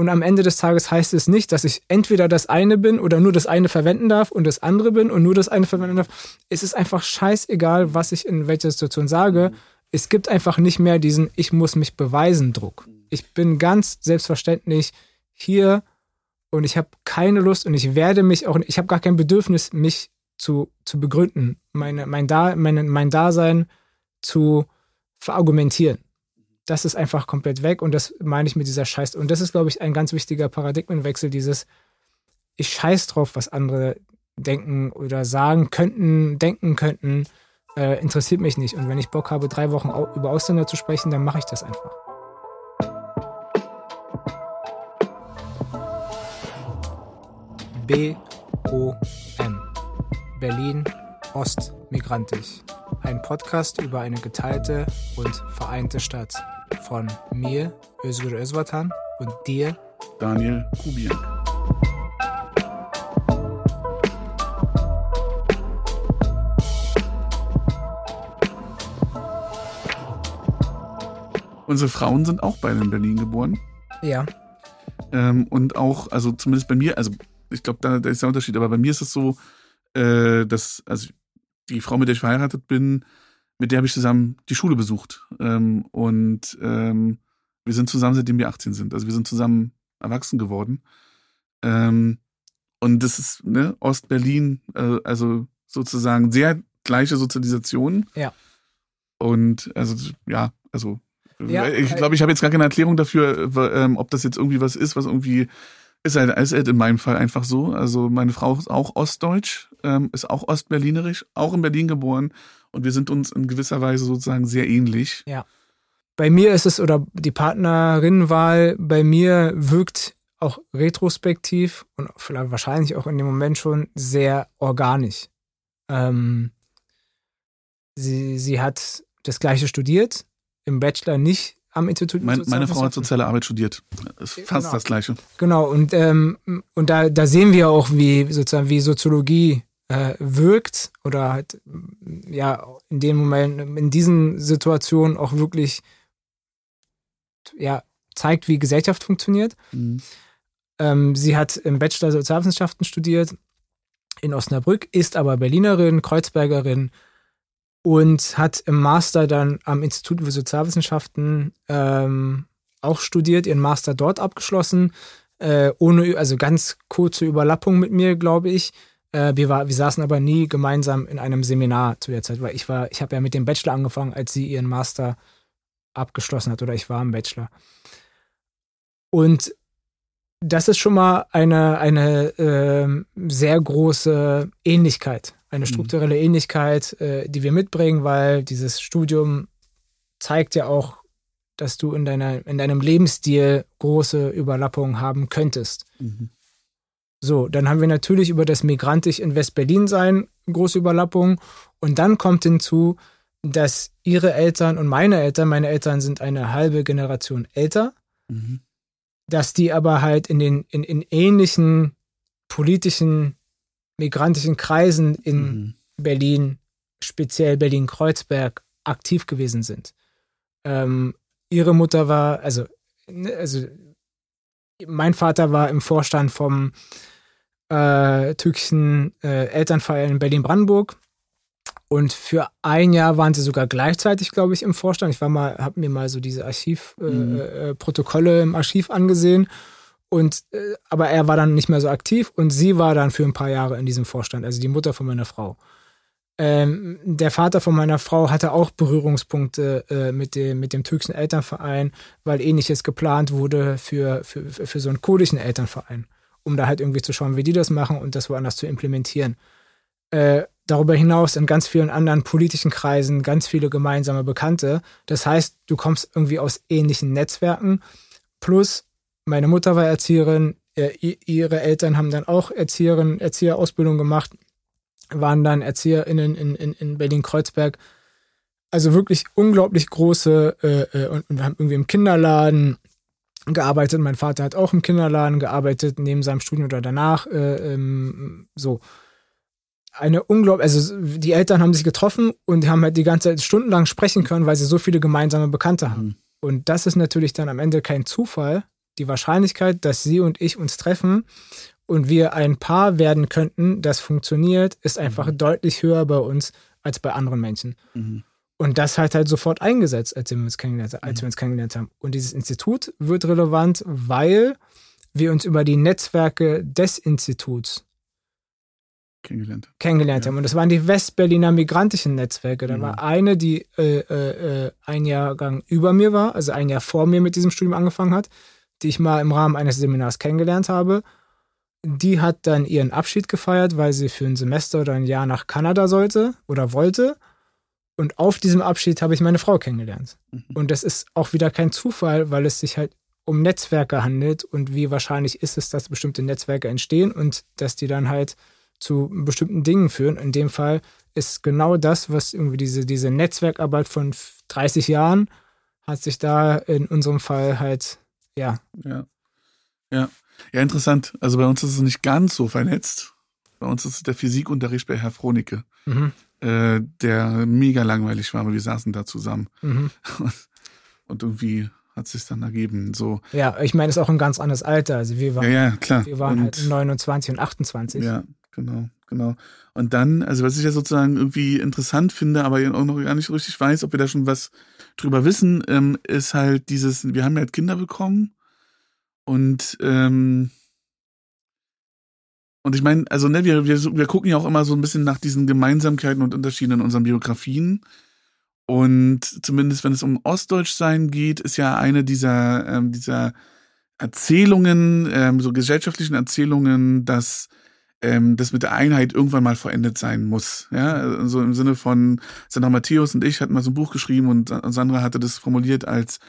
Und am Ende des Tages heißt es nicht, dass ich entweder das eine bin oder nur das eine verwenden darf und das andere bin und nur das eine verwenden darf. Es ist einfach scheißegal, was ich in welcher Situation sage. Es gibt einfach nicht mehr diesen Ich muss mich beweisen Druck. Ich bin ganz selbstverständlich hier und ich habe keine Lust und ich werde mich auch, ich habe gar kein Bedürfnis, mich zu, zu begründen, meine, mein, da, meine, mein Dasein zu verargumentieren. Das ist einfach komplett weg und das meine ich mit dieser Scheiß. Und das ist, glaube ich, ein ganz wichtiger Paradigmenwechsel, dieses ich scheiß drauf, was andere denken oder sagen könnten, denken könnten, äh, interessiert mich nicht. Und wenn ich Bock habe, drei Wochen über Ausländer zu sprechen, dann mache ich das einfach. B-O-M Berlin Ostmigrantisch. Ein Podcast über eine geteilte und vereinte Stadt. Von mir, Özgür Özvatan, und dir, Daniel Kubiak. Unsere Frauen sind auch beide in Berlin geboren. Ja. Ähm, und auch, also zumindest bei mir, also ich glaube, da, da, ist der Unterschied, aber bei mir ist es so, äh, dass, also die Frau, mit der ich verheiratet bin, mit der habe ich zusammen die Schule besucht. Ähm, und ähm, wir sind zusammen, seitdem wir 18 sind. Also wir sind zusammen erwachsen geworden. Ähm, und das ist, ne, Ostberlin, äh, also sozusagen sehr gleiche Sozialisation. Ja. Und also, ja, also ja, ich glaube, ich habe jetzt gar keine Erklärung dafür, ähm, ob das jetzt irgendwie was ist, was irgendwie ist halt, ist halt in meinem Fall einfach so. Also meine Frau ist auch ostdeutsch, ähm, ist auch ostberlinerisch, auch in Berlin geboren und wir sind uns in gewisser Weise sozusagen sehr ähnlich. Ja. Bei mir ist es, oder die Partnerinnenwahl bei mir wirkt auch retrospektiv und vielleicht wahrscheinlich auch in dem Moment schon sehr organisch. Ähm, sie, sie hat das gleiche studiert, im Bachelor nicht am Institut. Mein, meine Frau hat soziale Arbeit studiert. Ist fast genau. das Gleiche. Genau, und, ähm, und da, da sehen wir auch, wie sozusagen wie Soziologie äh, wirkt oder halt, ja, in dem Moment, in diesen Situationen auch wirklich ja, zeigt, wie Gesellschaft funktioniert. Mhm. Ähm, sie hat im Bachelor Sozialwissenschaften studiert in Osnabrück, ist aber Berlinerin, Kreuzbergerin, und hat im Master dann am Institut für Sozialwissenschaften ähm, auch studiert, ihren Master dort abgeschlossen, äh, ohne, also ganz kurze Überlappung mit mir, glaube ich. Äh, wir, war, wir saßen aber nie gemeinsam in einem Seminar zu der Zeit, weil ich war, ich habe ja mit dem Bachelor angefangen, als sie ihren Master abgeschlossen hat oder ich war im Bachelor. Und das ist schon mal eine, eine äh, sehr große Ähnlichkeit eine mhm. strukturelle Ähnlichkeit, äh, die wir mitbringen, weil dieses Studium zeigt ja auch, dass du in, deiner, in deinem Lebensstil große Überlappungen haben könntest. Mhm. So, dann haben wir natürlich über das Migrantisch in West-Berlin sein, große Überlappungen. Und dann kommt hinzu, dass ihre Eltern und meine Eltern, meine Eltern sind eine halbe Generation älter, mhm. dass die aber halt in den in, in ähnlichen politischen migrantischen Kreisen in mhm. Berlin, speziell Berlin-Kreuzberg, aktiv gewesen sind. Ähm, ihre Mutter war, also, ne, also mein Vater war im Vorstand vom äh, türkischen äh, Elternverein in Berlin-Brandenburg. Und für ein Jahr waren sie sogar gleichzeitig, glaube ich, im Vorstand. Ich war mal, habe mir mal so diese Archivprotokolle äh, mhm. Äh, im Archiv angesehen und äh, aber er war dann nicht mehr so aktiv und sie war dann für ein paar Jahre in diesem Vorstand, also die Mutter von meiner Frau. Ähm, der Vater von meiner Frau hatte auch Berührungspunkte äh, mit, dem, mit dem türkischen Elternverein, weil ähnliches geplant wurde für, für, für so einen kurdischen Elternverein, um da halt irgendwie zu schauen, wie die das machen und das woanders zu implementieren. Äh, darüber hinaus in ganz vielen anderen politischen Kreisen ganz viele gemeinsame Bekannte. Das heißt, du kommst irgendwie aus ähnlichen Netzwerken. Plus meine Mutter war Erzieherin, ihre Eltern haben dann auch Erzieherin, Erzieherausbildung gemacht, waren dann ErzieherInnen in, in, in Berlin-Kreuzberg. Also wirklich unglaublich große äh, äh, und, und haben irgendwie im Kinderladen gearbeitet. Mein Vater hat auch im Kinderladen gearbeitet, neben seinem Studium oder danach. Äh, ähm, so. Eine unglaublich, also die Eltern haben sich getroffen und haben halt die ganze Zeit stundenlang sprechen können, weil sie so viele gemeinsame Bekannte haben. Mhm. Und das ist natürlich dann am Ende kein Zufall, die Wahrscheinlichkeit, dass sie und ich uns treffen und wir ein Paar werden könnten, das funktioniert, ist einfach mhm. deutlich höher bei uns als bei anderen Menschen. Mhm. Und das hat halt sofort eingesetzt, als wir uns kennengelernt, als mhm. wir uns kennengelernt haben. Und dieses Institut wird relevant, weil wir uns über die Netzwerke des Instituts kennengelernt, kennengelernt ja. haben. Und das waren die Westberliner migrantischen Netzwerke. Da mhm. war eine, die äh, äh, äh, ein Jahrgang über mir war, also ein Jahr vor mir mit diesem Studium angefangen hat, die ich mal im Rahmen eines Seminars kennengelernt habe. Die hat dann ihren Abschied gefeiert, weil sie für ein Semester oder ein Jahr nach Kanada sollte oder wollte. Und auf diesem Abschied habe ich meine Frau kennengelernt. Mhm. Und das ist auch wieder kein Zufall, weil es sich halt um Netzwerke handelt und wie wahrscheinlich ist es, dass bestimmte Netzwerke entstehen und dass die dann halt zu bestimmten Dingen führen. In dem Fall ist genau das, was irgendwie diese, diese Netzwerkarbeit von 30 Jahren hat sich da in unserem Fall halt, ja. Ja. Ja. Ja, interessant. Also bei uns ist es nicht ganz so vernetzt. Bei uns ist es der Physikunterricht bei Herr Fronicke, mhm. äh, der mega langweilig war, aber wir saßen da zusammen. Mhm. Und irgendwie hat sich dann ergeben. So. Ja, ich meine, es ist auch ein ganz anderes Alter. Also wir waren, ja, ja, klar. Wir waren und, halt 29 und 28. Ja, genau, genau. Und dann, also was ich ja sozusagen irgendwie interessant finde, aber auch noch gar nicht richtig weiß, ob wir da schon was drüber wissen, ähm, ist halt dieses, wir haben ja halt Kinder bekommen und ähm, und ich meine, also ne, wir, wir, wir gucken ja auch immer so ein bisschen nach diesen Gemeinsamkeiten und Unterschieden in unseren Biografien. Und zumindest wenn es um Ostdeutschsein geht, ist ja eine dieser, ähm, dieser Erzählungen, ähm, so gesellschaftlichen Erzählungen, dass ähm, das mit der Einheit irgendwann mal verendet sein muss. Ja, also im Sinne von Sandra Matthäus und ich hatten mal so ein Buch geschrieben und Sandra hatte das formuliert als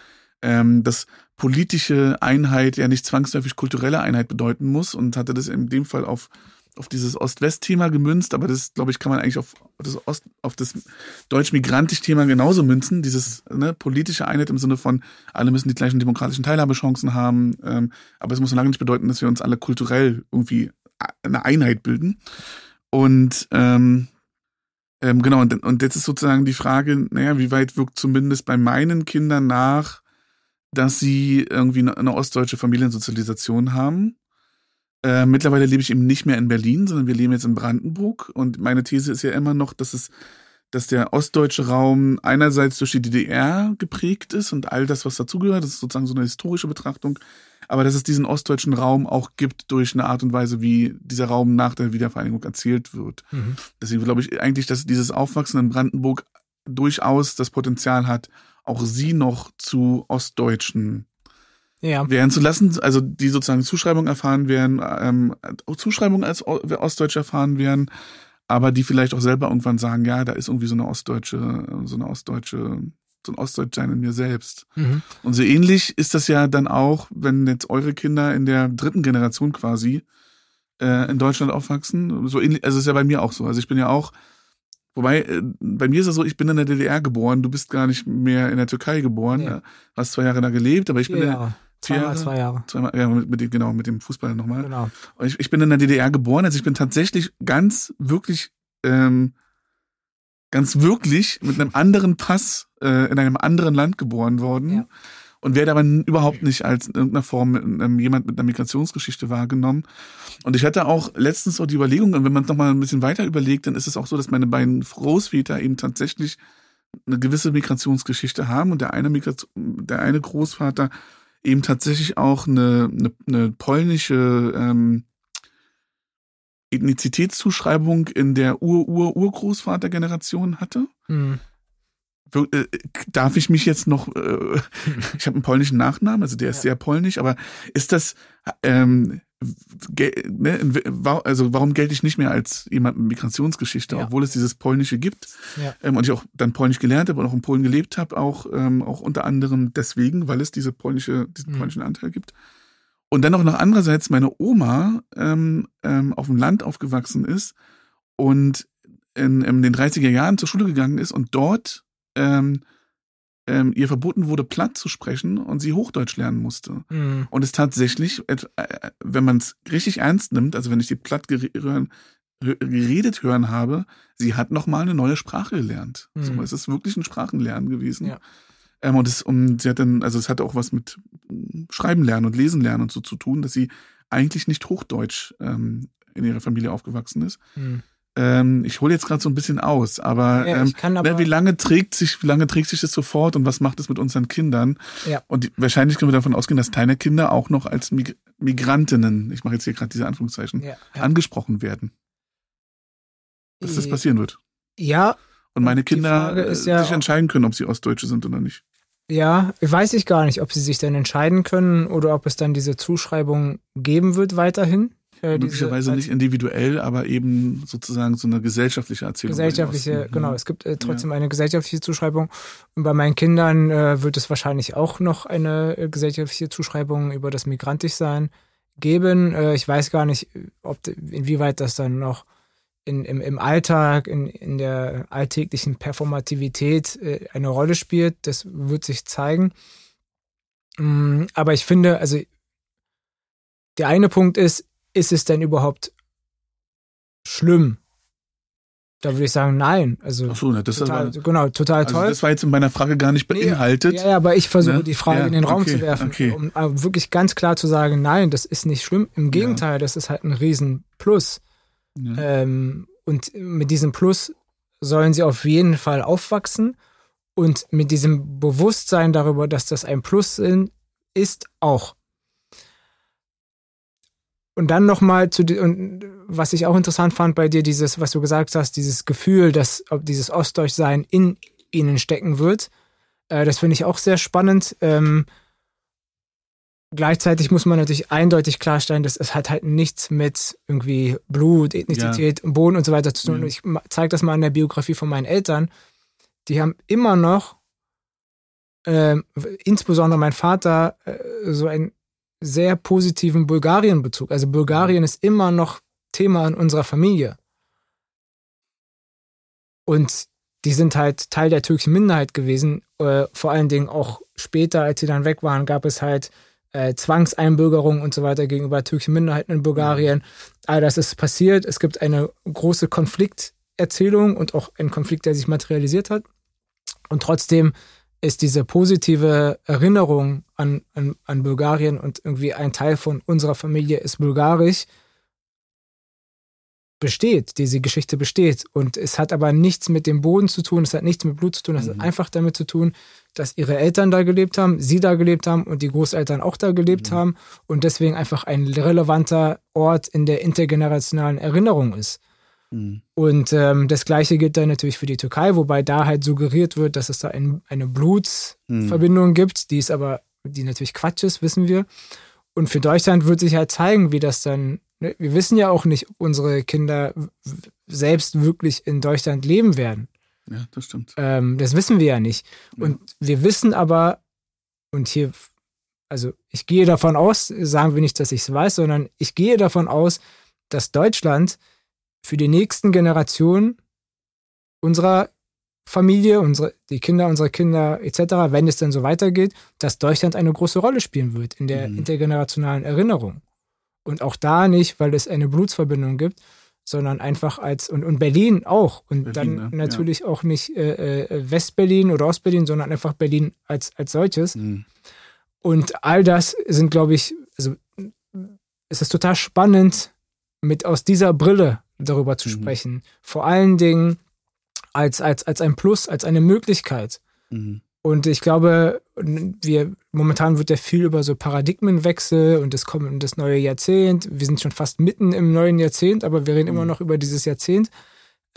ähm, dass politische Einheit ja nicht zwangsläufig kulturelle Einheit bedeuten muss und hatte das in dem Fall auf auf dieses Ost-West-Thema gemünzt, aber das, glaube ich, kann man eigentlich auf das Ost, auf das deutsch-migrantisch-Thema genauso münzen. Dieses ne, politische Einheit im Sinne von, alle müssen die gleichen demokratischen Teilhabechancen haben, ähm, aber es muss so lange nicht bedeuten, dass wir uns alle kulturell irgendwie eine Einheit bilden. Und ähm, ähm, genau, und, und jetzt ist sozusagen die Frage, naja, wie weit wirkt zumindest bei meinen Kindern nach, dass sie irgendwie eine, eine ostdeutsche Familiensozialisation haben? Äh, mittlerweile lebe ich eben nicht mehr in Berlin, sondern wir leben jetzt in Brandenburg. Und meine These ist ja immer noch, dass es, dass der ostdeutsche Raum einerseits durch die DDR geprägt ist und all das, was dazugehört. Das ist sozusagen so eine historische Betrachtung. Aber dass es diesen ostdeutschen Raum auch gibt durch eine Art und Weise, wie dieser Raum nach der Wiedervereinigung erzählt wird. Mhm. Deswegen glaube ich eigentlich, dass dieses Aufwachsen in Brandenburg durchaus das Potenzial hat, auch sie noch zu Ostdeutschen ja. werden zu lassen, also die sozusagen Zuschreibung erfahren werden, ähm, Zuschreibung als Ostdeutsche erfahren werden, aber die vielleicht auch selber irgendwann sagen, ja, da ist irgendwie so eine ostdeutsche, so eine ostdeutsche, so ein Ostdeutschsein in mir selbst. Mhm. Und so ähnlich ist das ja dann auch, wenn jetzt eure Kinder in der dritten Generation quasi äh, in Deutschland aufwachsen. So ähnlich, also ist ja bei mir auch so. Also ich bin ja auch Wobei, äh, bei mir ist es so, ich bin in der DDR geboren, du bist gar nicht mehr in der Türkei geboren, ja. hast zwei Jahre da gelebt, aber ich bin ja. Zweimal Jahre, zwei Jahre. Zweimal, ja, mit, genau, mit dem Fußball nochmal. Genau. Und ich, ich bin in der DDR geboren, also ich bin tatsächlich ganz wirklich, ähm, ganz wirklich mit einem anderen Pass äh, in einem anderen Land geboren worden. Ja. Und werde aber überhaupt nicht als in irgendeiner Form ähm, jemand mit einer Migrationsgeschichte wahrgenommen. Und ich hatte auch letztens so die Überlegung, und wenn man es nochmal ein bisschen weiter überlegt, dann ist es auch so, dass meine beiden Großväter eben tatsächlich eine gewisse Migrationsgeschichte haben und der eine Migration, der eine Großvater eben tatsächlich auch eine, eine, eine polnische ähm, Ethnizitätszuschreibung in der Ur-Ur-Urgroßvatergeneration hatte. Mhm. Darf ich mich jetzt noch, äh, ich habe einen polnischen Nachnamen, also der ist ja. sehr polnisch, aber ist das, ähm, ne, also warum gelte ich nicht mehr als jemand mit Migrationsgeschichte, ja. obwohl es dieses Polnische gibt ja. ähm, und ich auch dann Polnisch gelernt habe und auch in Polen gelebt habe, auch ähm, auch unter anderem deswegen, weil es diese polnische diesen mhm. polnischen Anteil gibt. Und dann auch noch andererseits meine Oma ähm, ähm, auf dem Land aufgewachsen ist und in, in den 30er Jahren zur Schule gegangen ist und dort ähm, ähm, ihr verboten wurde, platt zu sprechen und sie Hochdeutsch lernen musste. Mhm. Und es tatsächlich, äh, wenn man es richtig ernst nimmt, also wenn ich die platt geredet hören habe, sie hat noch mal eine neue Sprache gelernt. Mhm. So, es ist wirklich ein Sprachenlernen gewesen. Ja. Ähm, und es, um, sie hat dann, also es hat auch was mit mm, Schreiben lernen und Lesen lernen und so zu tun, dass sie eigentlich nicht Hochdeutsch ähm, in ihrer Familie aufgewachsen ist. Hm. Ähm, ich hole jetzt gerade so ein bisschen aus, aber, ja, ähm, aber wie lange trägt sich, wie lange trägt sich das sofort und was macht es mit unseren Kindern? Ja. Und die, wahrscheinlich können wir davon ausgehen, dass deine Kinder auch noch als Mig Migrantinnen, ich mache jetzt hier gerade diese Anführungszeichen, ja, ja. angesprochen werden. Dass das passieren wird. Ja. Und meine Kinder äh, sich entscheiden können, ob sie Ostdeutsche sind oder nicht. Ja, weiß ich gar nicht, ob sie sich dann entscheiden können oder ob es dann diese Zuschreibung geben wird weiterhin. Äh, Möglicherweise nicht individuell, aber eben sozusagen so eine gesellschaftliche Erzählung. Gesellschaftliche, mhm. genau. Es gibt äh, trotzdem ja. eine gesellschaftliche Zuschreibung. Und bei meinen Kindern äh, wird es wahrscheinlich auch noch eine äh, gesellschaftliche Zuschreibung über das Migrantischsein geben. Äh, ich weiß gar nicht, ob inwieweit das dann noch in, im, im Alltag, in, in der alltäglichen Performativität äh, eine Rolle spielt. Das wird sich zeigen. Mm, aber ich finde, also der eine Punkt ist, ist es denn überhaupt schlimm? Da würde ich sagen, nein. Also Ach so, ne, das total, aber, genau, total also toll. Das war jetzt in meiner Frage gar nicht beinhaltet. Ja, ja aber ich versuche ne? die Frage ja, in den Raum okay, zu werfen, okay. um wirklich ganz klar zu sagen, nein, das ist nicht schlimm. Im Gegenteil, ja. das ist halt ein Riesenplus. Ja. Ähm, und mit diesem Plus sollen sie auf jeden Fall aufwachsen. Und mit diesem Bewusstsein darüber, dass das ein Plus ist auch. Und dann nochmal zu, und was ich auch interessant fand bei dir, dieses, was du gesagt hast, dieses Gefühl, dass ob dieses Ostdeutschsein in ihnen stecken wird. Äh, das finde ich auch sehr spannend. Ähm, gleichzeitig muss man natürlich eindeutig klarstellen, dass es hat halt nichts mit irgendwie Blut, Ethnizität, ja. Boden und so weiter zu tun. Mhm. Ich zeige das mal in der Biografie von meinen Eltern. Die haben immer noch, äh, insbesondere mein Vater, äh, so ein sehr positiven Bulgarien-Bezug. Also Bulgarien ist immer noch Thema in unserer Familie. Und die sind halt Teil der türkischen Minderheit gewesen. Äh, vor allen Dingen auch später, als sie dann weg waren, gab es halt äh, Zwangseinbürgerung und so weiter gegenüber türkischen Minderheiten in Bulgarien. All das ist passiert. Es gibt eine große Konflikterzählung und auch einen Konflikt, der sich materialisiert hat. Und trotzdem ist diese positive Erinnerung an, an, an Bulgarien und irgendwie ein Teil von unserer Familie ist bulgarisch, besteht, diese Geschichte besteht. Und es hat aber nichts mit dem Boden zu tun, es hat nichts mit Blut zu tun, es mhm. hat einfach damit zu tun, dass ihre Eltern da gelebt haben, sie da gelebt haben und die Großeltern auch da gelebt mhm. haben und deswegen einfach ein relevanter Ort in der intergenerationalen Erinnerung ist. Mhm. Und ähm, das Gleiche gilt dann natürlich für die Türkei, wobei da halt suggeriert wird, dass es da ein, eine Blutsverbindung mhm. gibt, die ist aber, die natürlich Quatsch ist, wissen wir. Und für Deutschland wird sich halt zeigen, wie das dann, ne? wir wissen ja auch nicht, ob unsere Kinder selbst wirklich in Deutschland leben werden. Ja, das stimmt. Ähm, das wissen wir ja nicht. Ja. Und wir wissen aber, und hier, also ich gehe davon aus, sagen wir nicht, dass ich es weiß, sondern ich gehe davon aus, dass Deutschland für die nächsten Generationen unserer Familie, unsere, die Kinder unserer Kinder etc., wenn es denn so weitergeht, dass Deutschland eine große Rolle spielen wird in der mhm. intergenerationalen Erinnerung. Und auch da nicht, weil es eine Blutsverbindung gibt, sondern einfach als, und, und Berlin auch. Und Berlin, dann ne? natürlich ja. auch nicht äh, äh, West-Berlin oder Ost-Berlin, sondern einfach Berlin als, als solches. Mhm. Und all das sind, glaube ich, also es ist total spannend, mit aus dieser Brille darüber zu mhm. sprechen. Vor allen Dingen als, als, als ein Plus, als eine Möglichkeit. Mhm. Und ich glaube, wir, momentan wird ja viel über so Paradigmenwechsel und es kommt in das neue Jahrzehnt. Wir sind schon fast mitten im neuen Jahrzehnt, aber wir reden mhm. immer noch über dieses Jahrzehnt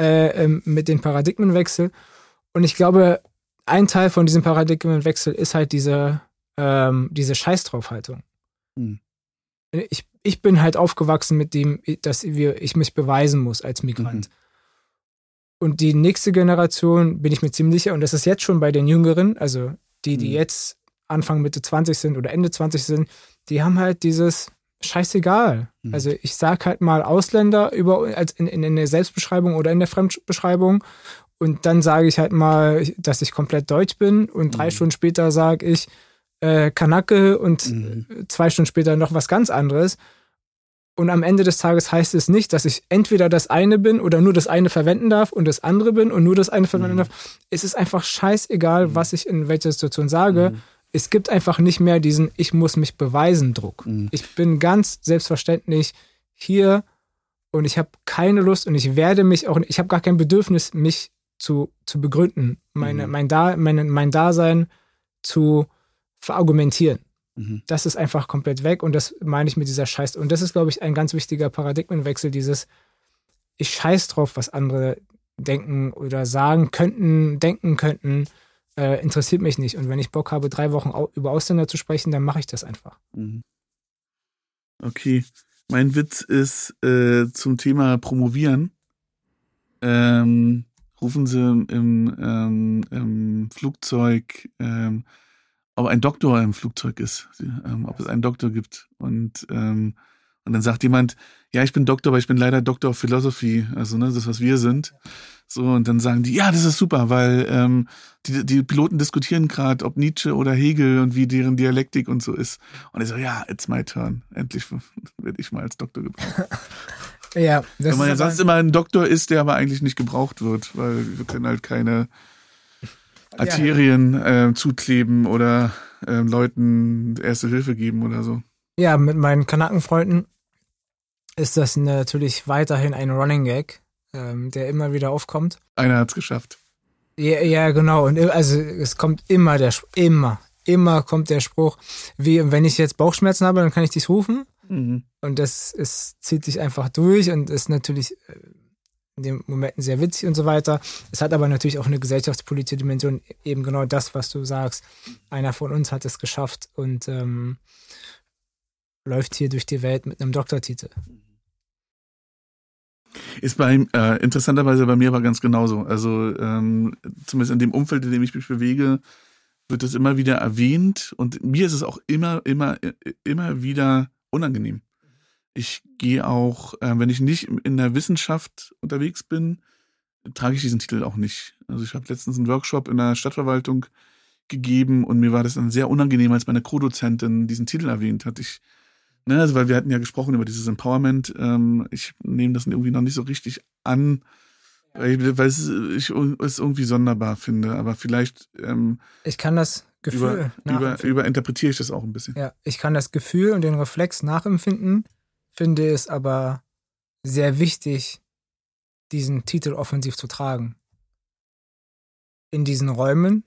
äh, ähm, mit den Paradigmenwechsel. Und ich glaube, ein Teil von diesem Paradigmenwechsel ist halt diese, ähm, diese Scheißdraufhaltung. Mhm. Ich, ich bin halt aufgewachsen mit dem, dass wir, ich mich beweisen muss als Migrant. Mhm. Und die nächste Generation, bin ich mir ziemlich sicher, und das ist jetzt schon bei den Jüngeren, also die, die mhm. jetzt Anfang Mitte 20 sind oder Ende 20 sind, die haben halt dieses scheißegal. Mhm. Also ich sag halt mal Ausländer über als in, in, in der Selbstbeschreibung oder in der Fremdbeschreibung und dann sage ich halt mal, dass ich komplett deutsch bin und drei mhm. Stunden später sage ich äh, Kanake und mhm. zwei Stunden später noch was ganz anderes. Und am Ende des Tages heißt es nicht, dass ich entweder das eine bin oder nur das eine verwenden darf und das andere bin und nur das eine verwenden mhm. darf. Es ist einfach scheißegal, mhm. was ich in welcher Situation sage. Mhm. Es gibt einfach nicht mehr diesen Ich muss mich beweisen Druck. Mhm. Ich bin ganz selbstverständlich hier und ich habe keine Lust und ich werde mich auch, ich habe gar kein Bedürfnis, mich zu, zu begründen, meine, mhm. mein, da, meine, mein Dasein zu verargumentieren. Mhm. Das ist einfach komplett weg und das meine ich mit dieser Scheiß. Und das ist, glaube ich, ein ganz wichtiger Paradigmenwechsel, dieses ich scheiß drauf, was andere denken oder sagen könnten, denken könnten, äh, interessiert mich nicht. Und wenn ich Bock habe, drei Wochen au über Ausländer zu sprechen, dann mache ich das einfach. Mhm. Okay. Mein Witz ist äh, zum Thema Promovieren. Ähm, rufen Sie im, ähm, im Flugzeug ähm, ob ein Doktor im Flugzeug ist, ähm, ob es einen Doktor gibt. Und, ähm, und dann sagt jemand, ja, ich bin Doktor, aber ich bin leider Doktor of Philosophy, also ne, das, was wir sind. So, und dann sagen die, ja, das ist super, weil ähm, die, die Piloten diskutieren gerade, ob Nietzsche oder Hegel und wie deren Dialektik und so ist. Und ich so, ja, it's my turn. Endlich werde ich mal als Doktor gebraucht. ja, das Wenn man ja sonst immer ein Doktor ist, der aber eigentlich nicht gebraucht wird, weil wir können halt keine Arterien äh, zukleben oder äh, Leuten erste Hilfe geben oder so. Ja, mit meinen Kanakenfreunden ist das natürlich weiterhin ein Running Gag, ähm, der immer wieder aufkommt. Einer hat's geschafft. Ja, ja, genau. Und also es kommt immer der immer, immer kommt der Spruch, wie wenn ich jetzt Bauchschmerzen habe, dann kann ich dich rufen. Mhm. Und das ist, zieht sich einfach durch und ist natürlich äh, in den Momenten sehr witzig und so weiter. Es hat aber natürlich auch eine gesellschaftspolitische Dimension, eben genau das, was du sagst. Einer von uns hat es geschafft und ähm, läuft hier durch die Welt mit einem Doktortitel. Ist bei äh, interessanterweise bei mir aber ganz genauso. Also ähm, zumindest in dem Umfeld, in dem ich mich bewege, wird das immer wieder erwähnt und mir ist es auch immer, immer, immer wieder unangenehm. Ich gehe auch, äh, wenn ich nicht in der Wissenschaft unterwegs bin, trage ich diesen Titel auch nicht. Also ich habe letztens einen Workshop in der Stadtverwaltung gegeben und mir war das dann sehr unangenehm, als meine Co-Dozentin diesen Titel erwähnt hat. Ich, ne, also weil wir hatten ja gesprochen über dieses Empowerment. Ähm, ich nehme das irgendwie noch nicht so richtig an, weil ich, weil es, ich es irgendwie sonderbar finde. Aber vielleicht ähm, ich kann das Gefühl über, über, überinterpretiere ich das auch ein bisschen. Ja, ich kann das Gefühl und den Reflex nachempfinden finde es aber sehr wichtig, diesen Titel offensiv zu tragen. In diesen Räumen,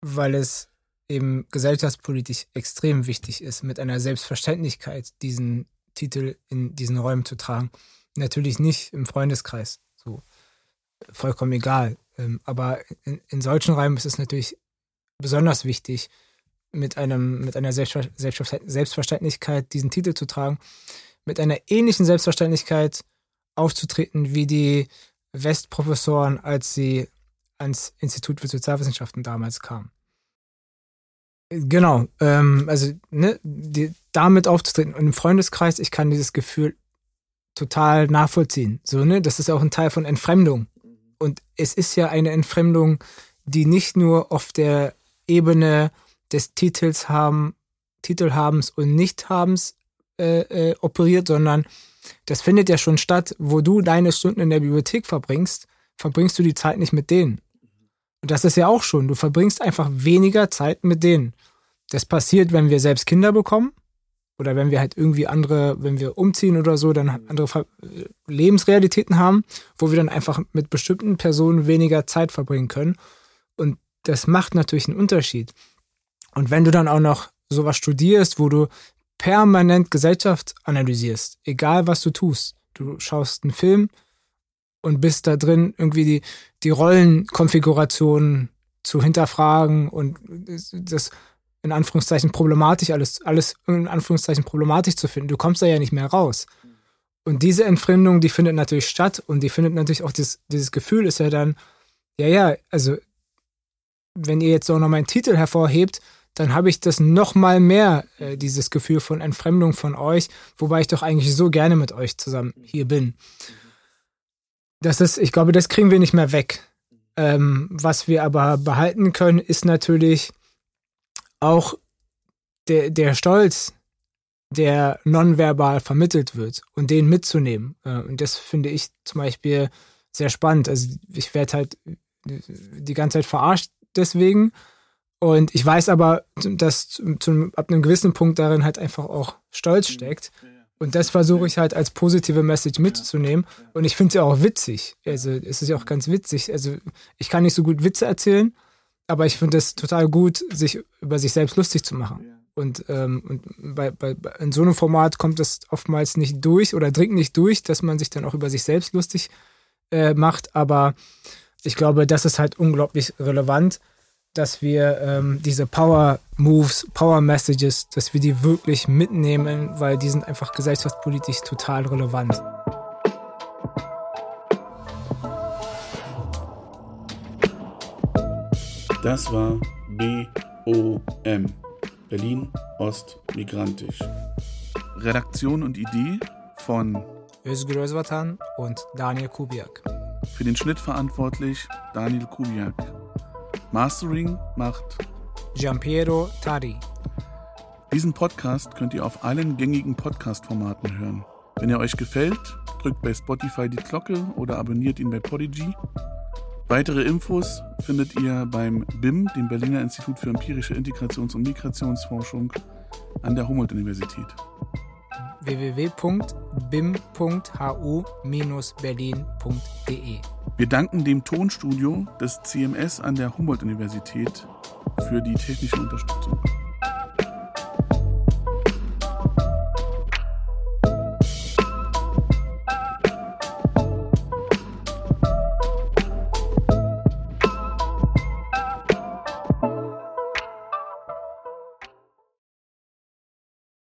weil es eben gesellschaftspolitisch extrem wichtig ist, mit einer Selbstverständlichkeit diesen Titel in diesen Räumen zu tragen. Natürlich nicht im Freundeskreis, so vollkommen egal. Ähm, aber in, in solchen Räumen ist es natürlich besonders wichtig, mit, einem, mit einer Selbstverständlichkeit diesen Titel zu tragen, mit einer ähnlichen Selbstverständlichkeit aufzutreten wie die Westprofessoren, als sie ans Institut für Sozialwissenschaften damals kamen. Genau, ähm, also ne, die, damit aufzutreten und im Freundeskreis, ich kann dieses Gefühl total nachvollziehen. So, ne, das ist auch ein Teil von Entfremdung. Und es ist ja eine Entfremdung, die nicht nur auf der Ebene des Titels haben, Titelhabens und Nichthabens äh, äh, operiert, sondern das findet ja schon statt, wo du deine Stunden in der Bibliothek verbringst, verbringst du die Zeit nicht mit denen. Und das ist ja auch schon, du verbringst einfach weniger Zeit mit denen. Das passiert, wenn wir selbst Kinder bekommen oder wenn wir halt irgendwie andere, wenn wir umziehen oder so, dann andere Lebensrealitäten haben, wo wir dann einfach mit bestimmten Personen weniger Zeit verbringen können. Und das macht natürlich einen Unterschied. Und wenn du dann auch noch sowas studierst, wo du permanent Gesellschaft analysierst, egal was du tust, du schaust einen Film und bist da drin, irgendwie die, die Rollenkonfiguration zu hinterfragen und das in Anführungszeichen problematisch, alles, alles in Anführungszeichen problematisch zu finden. Du kommst da ja nicht mehr raus. Und diese Entfremdung, die findet natürlich statt und die findet natürlich auch dieses, dieses Gefühl ist ja dann, ja, ja, also wenn ihr jetzt auch noch meinen Titel hervorhebt, dann habe ich das noch mal mehr, äh, dieses Gefühl von Entfremdung von euch, wobei ich doch eigentlich so gerne mit euch zusammen hier bin. Das ist, ich glaube, das kriegen wir nicht mehr weg. Ähm, was wir aber behalten können, ist natürlich auch der, der Stolz, der nonverbal vermittelt wird und den mitzunehmen. Äh, und das finde ich zum Beispiel sehr spannend. Also ich werde halt die ganze Zeit verarscht deswegen. Und ich weiß aber, dass zu, zu, ab einem gewissen Punkt darin halt einfach auch Stolz mhm. steckt. Und das versuche ich halt als positive Message mitzunehmen. Und ich finde es ja auch witzig. Also es ist ja auch ganz witzig. Also ich kann nicht so gut Witze erzählen, aber ich finde es total gut, sich über sich selbst lustig zu machen. Und, ähm, und bei, bei, in so einem Format kommt das oftmals nicht durch oder dringt nicht durch, dass man sich dann auch über sich selbst lustig äh, macht. Aber ich glaube, das ist halt unglaublich relevant, dass wir ähm, diese Power Moves, Power Messages, dass wir die wirklich mitnehmen, weil die sind einfach gesellschaftspolitisch total relevant. Das war BOM, Berlin Ost Migrantisch. Redaktion und Idee von Özgür Özvatan und Daniel Kubiak. Für den Schnitt verantwortlich Daniel Kubiak. Mastering macht Giampiero Tari. Diesen Podcast könnt ihr auf allen gängigen Podcast-Formaten hören. Wenn er euch gefällt, drückt bei Spotify die Glocke oder abonniert ihn bei Podigy. Weitere Infos findet ihr beim BIM, dem Berliner Institut für empirische Integrations- und Migrationsforschung an der Humboldt-Universität www.bim.hu-berlin.de. Wir danken dem Tonstudio des CMS an der Humboldt-Universität für die technische Unterstützung.